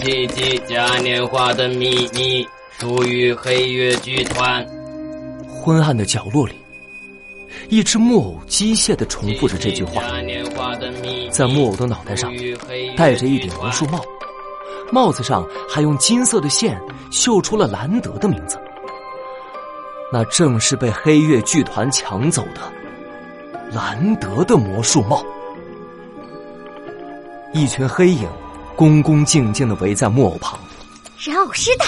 奇迹嘉年华的秘密属于黑月剧团。昏暗的角落里，一只木偶机械的重复着这句话。在木偶的脑袋上戴着一顶魔术帽，帽子上还用金色的线绣出了兰德的名字。那正是被黑月剧团抢走的兰德的魔术帽。一群黑影恭恭敬敬的围在木偶旁。人偶师大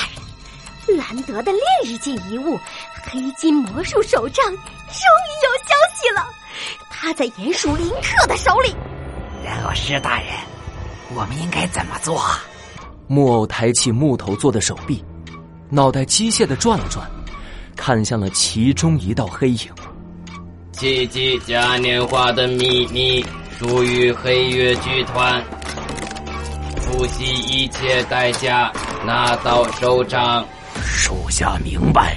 人，兰德的另一件遗物——黑金魔术手杖，终于有消息了。他在鼹鼠林克的手里。人偶师大人，我们应该怎么做？木偶抬起木头做的手臂，脑袋机械的转了转，看向了其中一道黑影。奇迹嘉年华的秘密。属于黑月剧团，付悉一切代价拿到手掌。属下明白。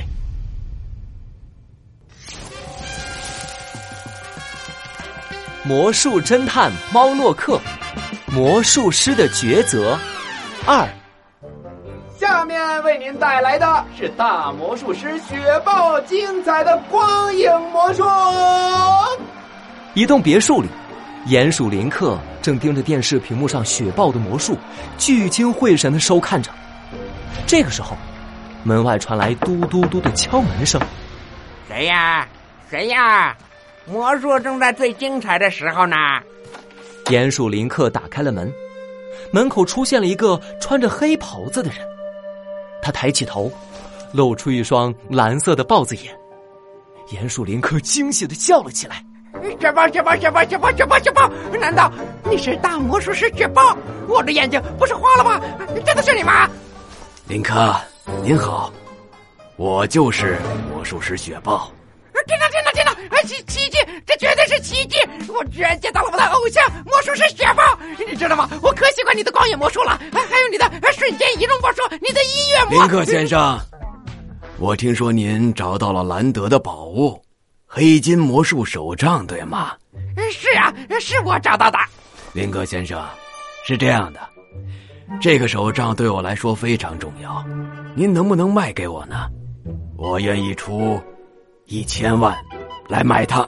魔术侦探猫洛克，魔术师的抉择二。下面为您带来的是大魔术师雪豹精彩的光影魔术。一栋别墅里。鼹鼠林克正盯着电视屏幕上雪豹的魔术，聚精会神的收看着。这个时候，门外传来嘟嘟嘟的敲门声。谁呀？谁呀？魔术正在最精彩的时候呢。鼹鼠林克打开了门，门口出现了一个穿着黑袍子的人。他抬起头，露出一双蓝色的豹子眼。鼹鼠林克惊喜的叫了起来。雪豹，雪豹，雪豹，雪豹，雪豹，雪豹！难道你是大魔术师雪豹？我的眼睛不是花了吗？真的是你吗？林克，您好，我就是魔术师雪豹。天哪，天哪，天哪！奇奇迹，这绝对是奇迹！我居然见到了我的偶像魔术师雪豹！你知道吗？我可喜欢你的光影魔术了，还有你的瞬间移动魔术，你的音乐魔。林克先生，我听说您找到了兰德的宝物。黑金魔术手杖，对吗？是啊，是我找到的。林克先生，是这样的，这个手杖对我来说非常重要，您能不能卖给我呢？我愿意出一千万来买它。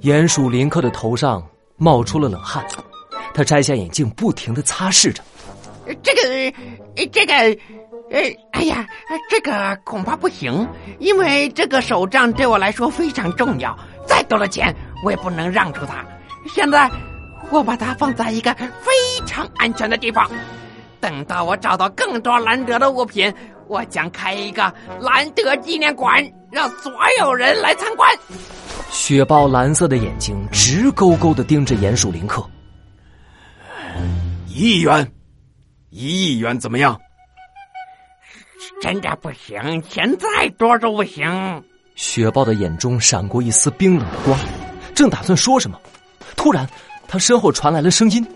鼹鼠林克的头上冒出了冷汗，他摘下眼镜，不停的擦拭着。这个，这个。哎，哎呀，这个恐怕不行，因为这个手杖对我来说非常重要，再多的钱我也不能让出它。现在，我把它放在一个非常安全的地方，等到我找到更多兰德的物品，我将开一个兰德纪念馆，让所有人来参观。雪豹蓝色的眼睛直勾勾的盯着鼹鼠林克。一亿元，一亿元怎么样？真的不行，钱再多都不行。雪豹的眼中闪过一丝冰冷的光，正打算说什么，突然，他身后传来了声音：“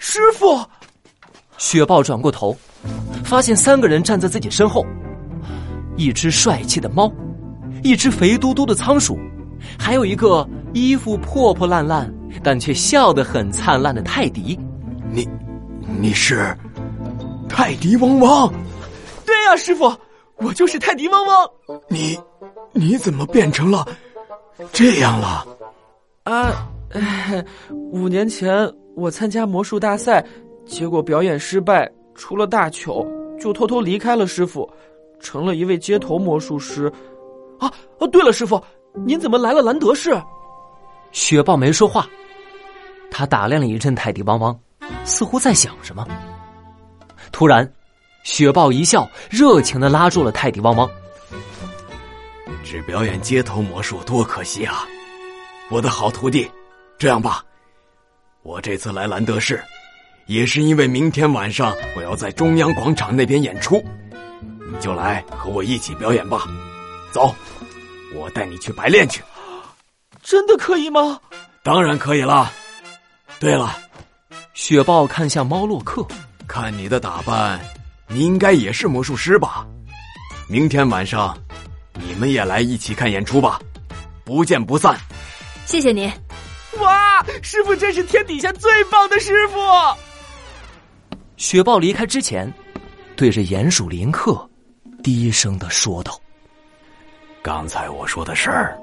师傅！”雪豹转过头，发现三个人站在自己身后：一只帅气的猫，一只肥嘟嘟的仓鼠，还有一个衣服破破烂烂但却笑得很灿烂的泰迪。你，你是泰迪汪汪？对呀，师傅，我就是泰迪汪汪。你，你怎么变成了这样了？啊，五年前我参加魔术大赛，结果表演失败，出了大糗，就偷偷离开了师傅，成了一位街头魔术师。啊，哦，对了，师傅，您怎么来了兰德市？雪豹没说话，他打量了一阵泰迪汪汪，似乎在想什么。突然。雪豹一笑，热情的拉住了泰迪汪汪。只表演街头魔术多可惜啊！我的好徒弟，这样吧，我这次来兰德市，也是因为明天晚上我要在中央广场那边演出，你就来和我一起表演吧。走，我带你去白练去。真的可以吗？当然可以了。对了，雪豹看向猫洛克，看你的打扮。你应该也是魔术师吧？明天晚上，你们也来一起看演出吧，不见不散。谢谢您。哇，师傅真是天底下最棒的师傅！雪豹离开之前，对着鼹鼠林克低声的说道：“刚才我说的事儿，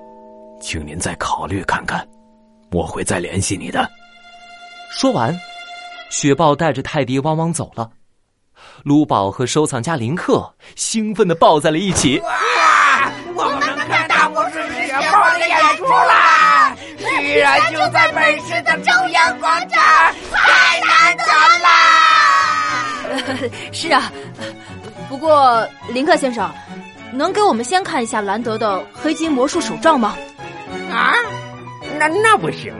请您再考虑看看，我会再联系你的。”说完，雪豹带着泰迪汪汪走了。卢宝和收藏家林克兴奋的抱在了一起。哇！我们能看到魔术师雪豹的演出啦！居然就在本市的中央广场，太难得啦！是啊，不过林克先生，能给我们先看一下兰德的黑金魔术手杖吗？啊，那那不行。